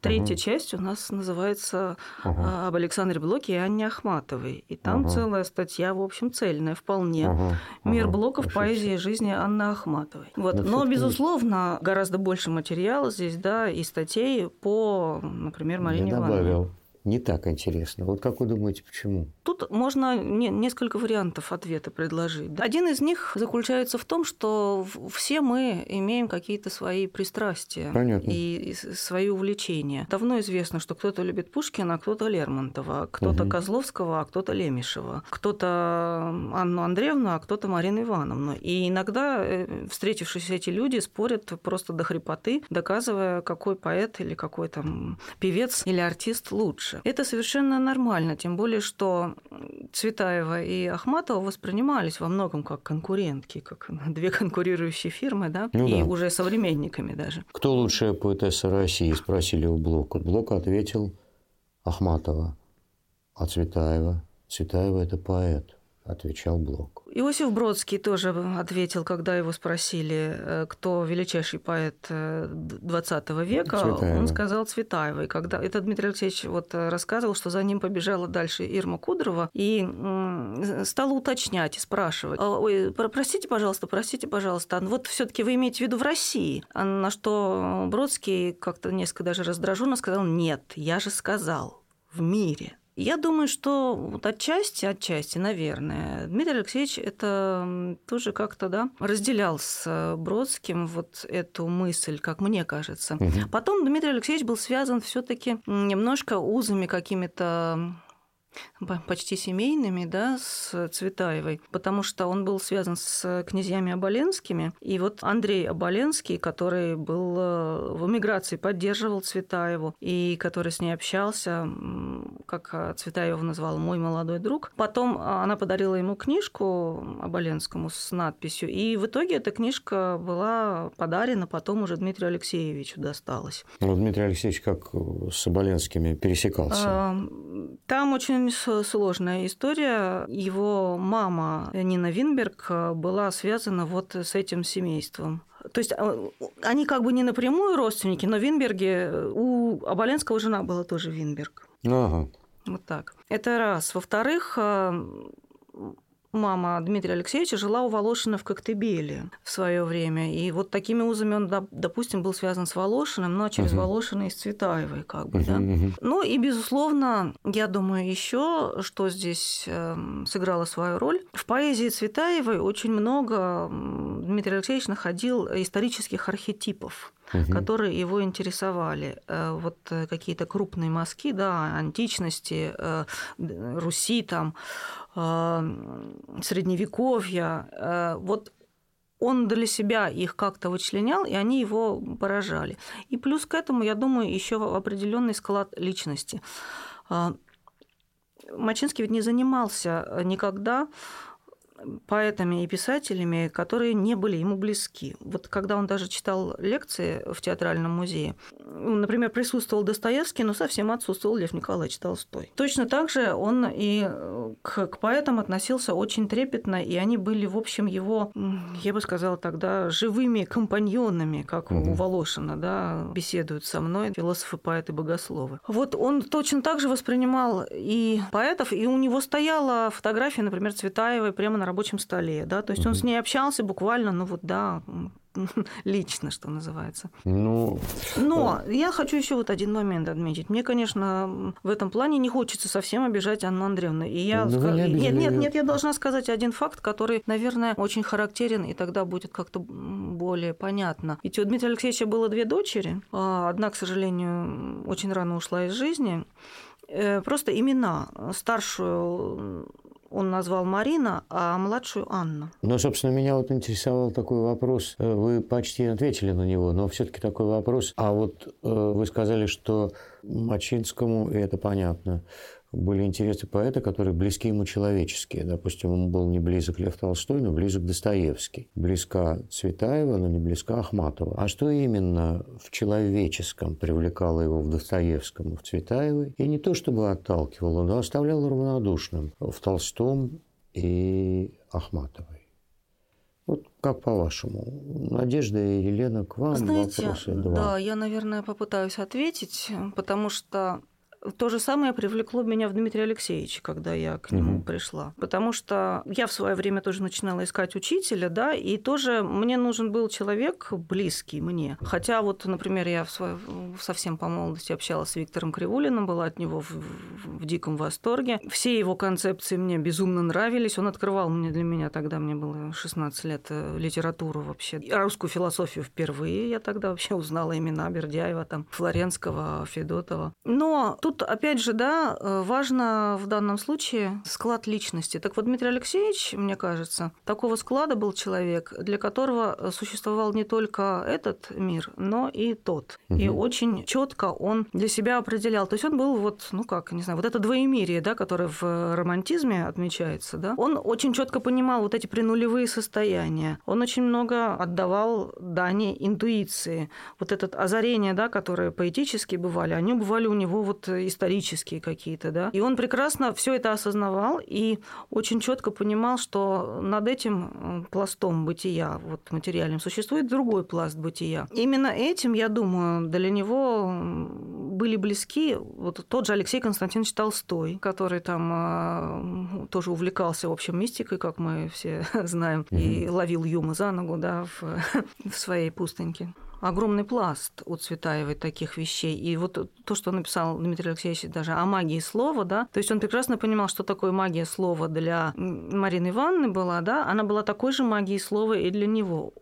третья угу. часть у нас называется угу. об Александре Блоке и Анне Ахматовой. И там угу. целая статья, в общем, цельная вполне. Угу. Мир угу. Блоков, Очень поэзия жизни Анны Ахматовой. Вот. Но, Но безусловно, гораздо больше материала здесь, да, и статей по, например, Марине Я Ивановне. добавил не так интересно. Вот как вы думаете, почему? Тут можно не, несколько вариантов ответа предложить. Один из них заключается в том, что все мы имеем какие-то свои пристрастия Понятно. и свои увлечения. Давно известно, что кто-то любит Пушкина, а кто-то Лермонтова, кто-то угу. Козловского, а кто-то Лемешева, кто-то Анну Андреевну, а кто-то Марину Ивановну. И иногда э, встретившись эти люди спорят просто до хрипоты, доказывая, какой поэт или какой там певец или артист лучше. Это совершенно нормально, тем более, что Цветаева и Ахматова воспринимались во многом как конкурентки, как две конкурирующие фирмы, да, ну, и да. уже современниками даже. Кто лучшая поэтесса России, спросили у Блока. Блок ответил Ахматова, а Цветаева. Цветаева – это поэт, отвечал Блок. Иосиф Бродский тоже ответил, когда его спросили, э, кто величайший поэт XX э, века, Цветаева. он сказал Цветаева. И когда это Дмитрий Алексеевич вот э, рассказывал, что за ним побежала дальше Ирма Кудрова и стала уточнять и спрашивать, ой, простите, пожалуйста, простите, пожалуйста, а вот все таки вы имеете в виду в России? А на что Бродский как-то несколько даже раздраженно сказал, нет, я же сказал, в мире. Я думаю, что вот отчасти, отчасти, наверное, Дмитрий Алексеевич это тоже как-то да, разделял с Бродским вот эту мысль, как мне кажется. Угу. Потом Дмитрий Алексеевич был связан все-таки немножко узами какими-то почти семейными, да, с Цветаевой, потому что он был связан с князьями Оболенскими. И вот Андрей Оболенский, который был э, в эмиграции, поддерживал Цветаеву, и который с ней общался, как Цветаева назвала, мой молодой друг. Потом она подарила ему книжку Оболенскому с надписью, и в итоге эта книжка была подарена потом уже Дмитрию Алексеевичу досталась. Ну, Дмитрий Алексеевич как с Оболенскими пересекался? Там очень сложная история. Его мама Нина Винберг была связана вот с этим семейством. То есть а, они как бы не напрямую родственники, но Винберги, у Аболенского жена была тоже Винберг. Ага. Вот так. Это раз. Во-вторых, мама Дмитрия Алексеевича жила у Волошина в Коктебеле в свое время. И вот такими узами он, допустим, был связан с Волошиным, но через uh-huh. Волошина и с Цветаевой, как бы, uh-huh, да. Uh-huh. Ну и, безусловно, я думаю, еще, что здесь э, сыграло свою роль. В поэзии Цветаевой очень много Дмитрий Алексеевич находил исторических архетипов угу. которые его интересовали. Э, вот э, какие-то крупные мазки, да, античности, э, Руси, там, Средневековья. Вот он для себя их как-то вычленял, и они его поражали. И плюс к этому, я думаю, еще определенный склад личности. Мачинский ведь не занимался никогда поэтами и писателями, которые не были ему близки. Вот когда он даже читал лекции в театральном музее, например, присутствовал Достоевский, но совсем отсутствовал Лев Николаевич Толстой. Точно так же он и к, к поэтам относился очень трепетно, и они были, в общем, его, я бы сказала тогда, живыми компаньонами, как угу. у Волошина, да, беседуют со мной философы, поэты, богословы. Вот он точно так же воспринимал и поэтов, и у него стояла фотография, например, Цветаевой прямо на рабочем столе, да, то есть угу. он с ней общался буквально, ну вот, да, лично, что называется. Ну, Но я хочу еще вот один момент отметить. Мне, конечно, в этом плане не хочется совсем обижать Анну Андреевну. И я ну, ск... нет, нет, нет, я должна сказать один факт, который, наверное, очень характерен, и тогда будет как-то более понятно. Ведь у Дмитрия Алексеевича было две дочери. А одна, к сожалению, очень рано ушла из жизни. Э, просто имена. Старшую он назвал Марина, а младшую Анна. Ну, собственно, меня вот интересовал такой вопрос. Э, вы почти ответили на него, но все-таки такой вопрос. А вот э, вы сказали, что Мачинскому, и это понятно, были интересы поэта, которые близки ему человеческие. Допустим, он был не близок Лев Толстой, но близок Достоевский. Близка Цветаева, но не близка Ахматова. А что именно в человеческом привлекало его в Достоевском, в Цветаевой? И не то чтобы отталкивало, но оставляло равнодушным в Толстом и Ахматовой. Вот как по-вашему? Надежда и Елена, к вам Знаете, вопросы два. Да, я, наверное, попытаюсь ответить, потому что то же самое привлекло меня в Дмитрия Алексеевича, когда я к нему угу. пришла. Потому что я в свое время тоже начинала искать учителя, да, и тоже мне нужен был человек близкий мне. Хотя вот, например, я в свое, совсем по молодости общалась с Виктором Кривулиным, была от него в, в, в диком восторге. Все его концепции мне безумно нравились. Он открывал мне для меня, тогда мне было 16 лет, э, литературу вообще. Русскую философию впервые я тогда вообще узнала имена Бердяева, там, Флоренского, Федотова. Но тут тут, опять же, да, э, важно в данном случае склад личности. Так вот, Дмитрий Алексеевич, мне кажется, такого склада был человек, для которого существовал не только этот мир, но и тот. Угу. И очень четко он для себя определял. То есть он был вот, ну как, не знаю, вот это двоемирие, да, которое в романтизме отмечается, да, он очень четко понимал вот эти пренулевые состояния. Он очень много отдавал дани интуиции. Вот это озарение, да, которые поэтические бывали, они бывали у него вот исторические какие-то, да. И он прекрасно все это осознавал и очень четко понимал, что над этим пластом бытия, вот материальным, существует другой пласт бытия. Именно этим, я думаю, для него были близки вот тот же Алексей Константинович Толстой, который там э, тоже увлекался, в общем, мистикой, как мы все знаем, угу. и ловил Юму за ногу, да, в, в своей пустыньке огромный пласт у Цветаевой таких вещей. И вот то, что написал Дмитрий Алексеевич даже о магии слова, да, то есть он прекрасно понимал, что такое магия слова для Марины Ивановны была, да, она была такой же магией слова и для него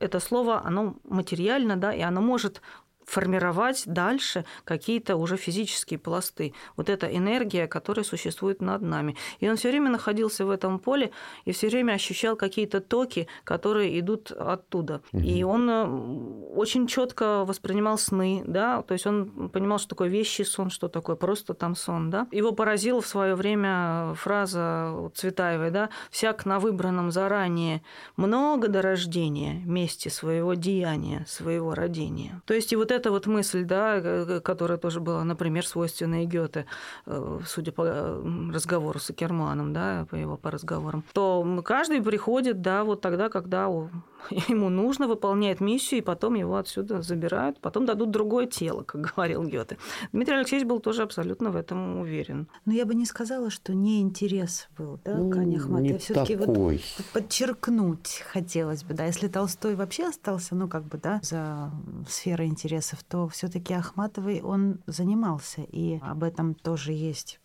это слово, оно материально, да, и оно может формировать дальше какие-то уже физические пласты. Вот эта энергия, которая существует над нами. И он все время находился в этом поле и все время ощущал какие-то токи, которые идут оттуда. Угу. И он э, очень четко воспринимал сны, да, то есть он понимал, что такое вещи сон, что такое просто там сон, да. Его поразила в свое время фраза Цветаевой, да, «всяк на выбранном заранее много до рождения месте своего деяния, своего родения». То есть и вот эта вот мысль, да, э, которая тоже была, например, свойственна и Гёте, э, судя по разговору с Акерманом, да, по его по разговорам, то каждый приходит, да, вот тогда, когда ему нужно, выполняет миссию, и потом его отсюда забирают, потом дадут другое тело, как говорил Гёте. Дмитрий Алексеевич был тоже абсолютно в этом уверен. Но я бы не сказала, что не интерес был, да, ну, к Ане Ахматовой. Все-таки вот подчеркнуть хотелось бы, да, если Толстой вообще остался, ну, как бы, да, за сферой интересов, то все-таки Ахматовой он занимался, и об этом тоже есть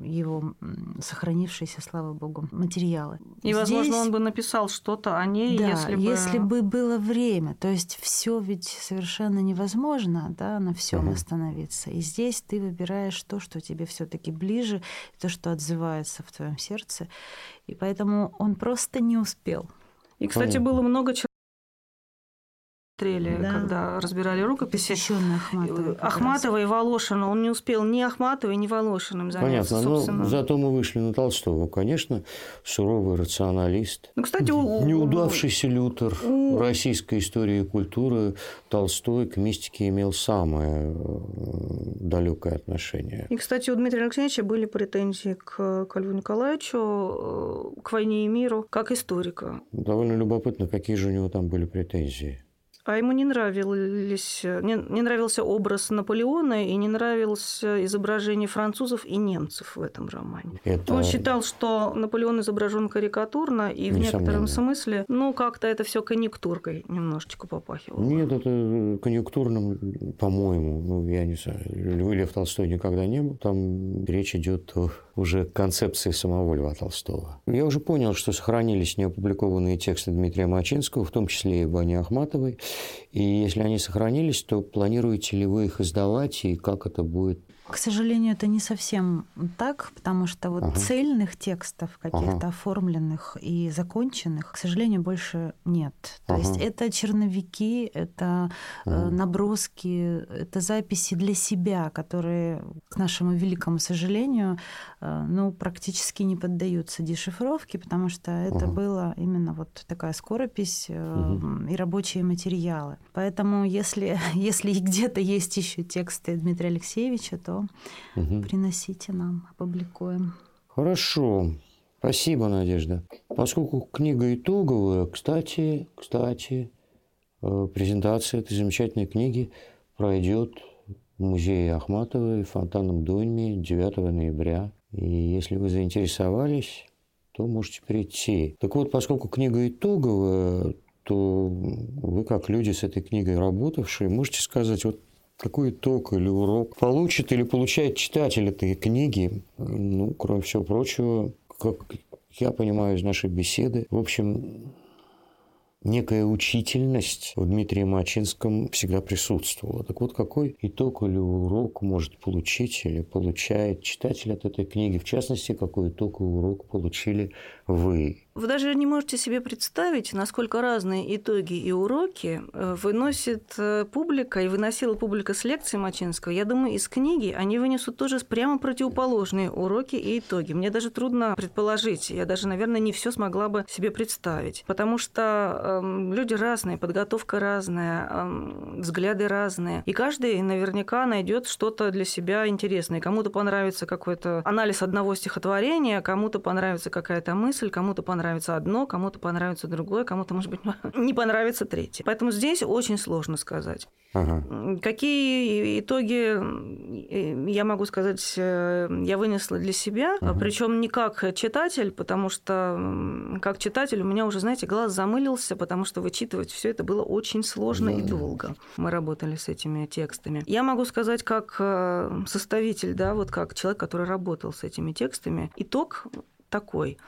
его сохранившиеся, слава богу, материалы. И, Здесь... возможно, он бы написал что-то о ней, да, если бы если бы было время. То есть все ведь совершенно невозможно да, на всем угу. остановиться. И здесь ты выбираешь то, что тебе все-таки ближе, то, что отзывается в твоем сердце. И поэтому он просто не успел. И, кстати, Понятно. было много смотрели, Да. когда разбирали рукописи. Посвящённый Ахматовой. Ахматова и Волошина. Он не успел ни Ахматовой, ни Волошиным заняться, Понятно, собственно. но зато мы вышли на Толстого. Конечно, суровый рационалист. Ну, кстати, у- у- Неудавшийся Лютер у- российской истории и культуры Толстой к мистике имел самое далекое отношение. И, кстати, у Дмитрия Алексеевича были претензии к, к Льву Николаевичу, э, к «Войне и миру», как историка. Довольно любопытно, какие же у него там были претензии. А ему не, нравились, не, не нравился образ Наполеона и не нравилось изображение французов и немцев в этом романе. Это Он считал, что Наполеон изображен карикатурно, и в Несомненно. некотором смысле, ну, как-то это все конъюнктуркой немножечко попахивало. Нет, это конъюнктурным, по-моему, ну, я не знаю, Лев Толстой никогда не был. Там речь идет о уже концепции самого Льва Толстого. Я уже понял, что сохранились неопубликованные тексты Дмитрия Мачинского, в том числе и Бани Ахматовой. И если они сохранились, то планируете ли вы их издавать, и как это будет? К сожалению, это не совсем так, потому что вот Ага. цельных текстов, каких-то Ага. оформленных и законченных, к сожалению, больше нет. То Ага. есть это черновики, это э, Ага. наброски, это записи для себя, которые, к нашему великому сожалению, э, ну, практически не поддаются дешифровке, потому что это Ага. было именно вот такая скоропись э, Мгм. и рабочие материалы. Поэтому если, если где-то есть еще тексты Дмитрия Алексеевича, то Мгм. приносите нам, опубликуем. Хорошо. Спасибо, Надежда. Поскольку книга итоговая, кстати, кстати, э, презентация этой замечательной книги пройдет в музее Ахматовой в Фонтанном доме 9 ноября. И если вы заинтересовались, то можете прийти. Так вот, поскольку книга итоговая, то вы, как люди с этой книгой работавшие, можете сказать, вот какой итог или урок получит или получает читатель этой книги, ну, кроме всего прочего, как я понимаю из нашей беседы, в общем, некая учительность в Дмитрии Мачинском всегда присутствовала. Так вот, какой итог или урок может получить или получает читатель от этой книги? В частности, какой итог и урок получили вы? Вы даже не можете себе представить, насколько разные итоги и уроки э, выносит э, публика и выносила публика с лекции Мачинского. Я думаю, из книги они вынесут тоже прямо противоположные уроки и итоги. Мне даже трудно предположить. Я даже, наверное, не все смогла бы себе представить. Потому что эм, люди разные, подготовка разная, эм, взгляды разные. И каждый наверняка найдет что-то для себя интересное. Кому-то понравится какой-то анализ одного стихотворения, кому-то понравится какая-то мысль, кому-то понравится одно, кому-то понравится другое, кому-то, может быть, не понравится третье. Поэтому здесь очень сложно сказать. Ага. Какие итоги, я могу сказать, э, я вынесла для себя, Ага. причем не как читатель, потому что как читатель у меня уже, знаете, глаз замылился, потому что вычитывать все это было очень сложно и Да. долго. Мы работали с этими текстами. Я могу сказать как э, составитель, да, вот как человек, который работал с этими текстами, итог такой.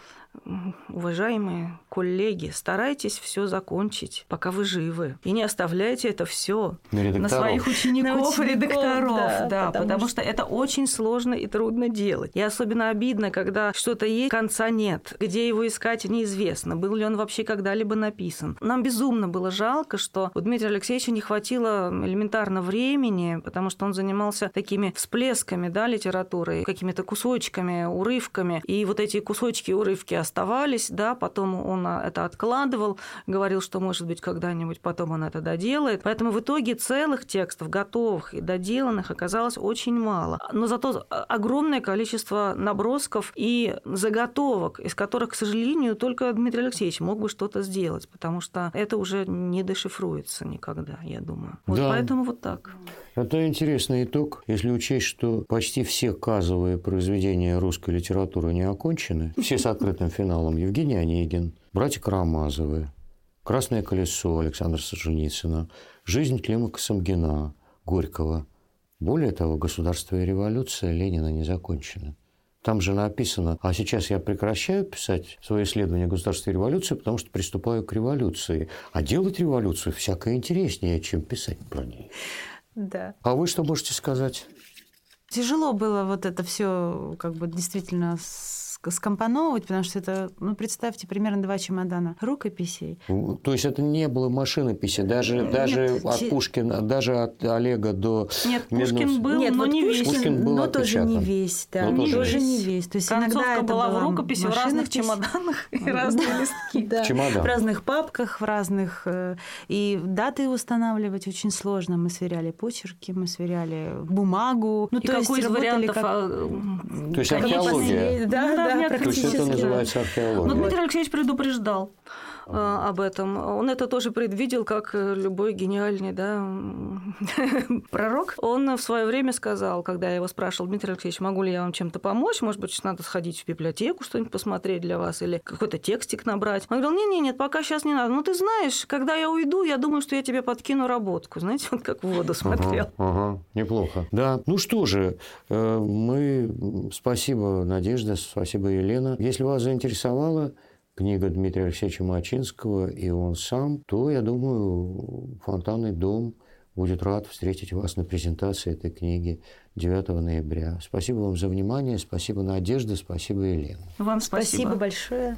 Уважаемые коллеги, старайтесь все закончить, пока вы живы. И не оставляйте это все На на своих учеников, и учеников, редакторов, да, да, потому потому, что... это очень сложно и трудно делать. И особенно обидно, когда что-то есть, конца нет, где его искать неизвестно, был ли он вообще когда-либо написан. Нам безумно было жалко, что у Дмитрия Алексеевича не хватило элементарно времени, потому что он занимался такими всплесками да, литературы, какими-то кусочками, урывками, и вот эти кусочки и урывки оставались, да, потом он а, это откладывал, говорил, что, может быть, когда-нибудь потом он это доделает. Поэтому в итоге целых текстов, готовых и доделанных, оказалось очень мало. Но зато огромное количество набросков и заготовок, из которых, к сожалению, только Дмитрий Алексеевич мог бы что-то сделать, потому что это уже не дешифруется никогда, я думаю. Вот Да. поэтому вот так. Это интересный итог, если учесть, что почти все казовые произведения русской литературы не окончены, все с открытым финалом. Евгений Онегин, братья Карамазовы, «Красное колесо» Александра Солженицына, «Жизнь Клима Самгина», Горького. Более того, «Государство и революция» Ленина не закончена. Там же написано, а сейчас я прекращаю писать свое исследование государства и революции, потому что приступаю к революции. А делать революцию всякое интереснее, чем писать про нее. Да. А вы что можете сказать? Тяжело было вот это все как бы действительно скомпоновывать, потому что это, ну, представьте, примерно два чемодана рукописей. То есть это не было машинописи, даже, даже Нет, от че- Пушкина, даже от Олега до Нет, Медного- Пушкин был, Нет, но вот не весь. Пушкин, был но тоже не весь, да, Но тоже тоже весь. не весь. То есть Концовка иногда это была в рукописи в разных чемоданах и разные листки. Да, Чемодан. в разных папках, в разных... э, И даты устанавливать очень сложно. Мы сверяли почерки, мы сверяли бумагу. Ну, И то есть какой из вариантов как- а, То есть археология. Ну Да, да, да, нет, То есть практически. это называется Но археология. Дмитрий Алексеевич предупреждал а, об этом. Он это тоже предвидел, как э, любой гениальный да, пророк. Он в свое время сказал, когда я его спрашивал, Дмитрий Алексеевич, могу ли я вам чем-то помочь? Может быть, надо сходить в библиотеку, что-нибудь посмотреть для вас или какой-то текстик набрать. Он говорил, нет, нет, нет, пока сейчас не надо. Ну, ты знаешь, когда я уйду, я думаю, что я тебе подкину работку. Знаете, он как в воду смотрел. Ага, ага, неплохо. Да, ну что же, э, мы... Спасибо, Надежда, спасибо, Елена. Если вас заинтересовала книга Дмитрия Алексеевича Мачинского и он сам, то, я думаю, «Фонтанный дом» будет рад встретить вас на презентации этой книги 9 ноября. Спасибо вам за внимание, спасибо, Надежда, спасибо, Елена. Вам Спасибо большое.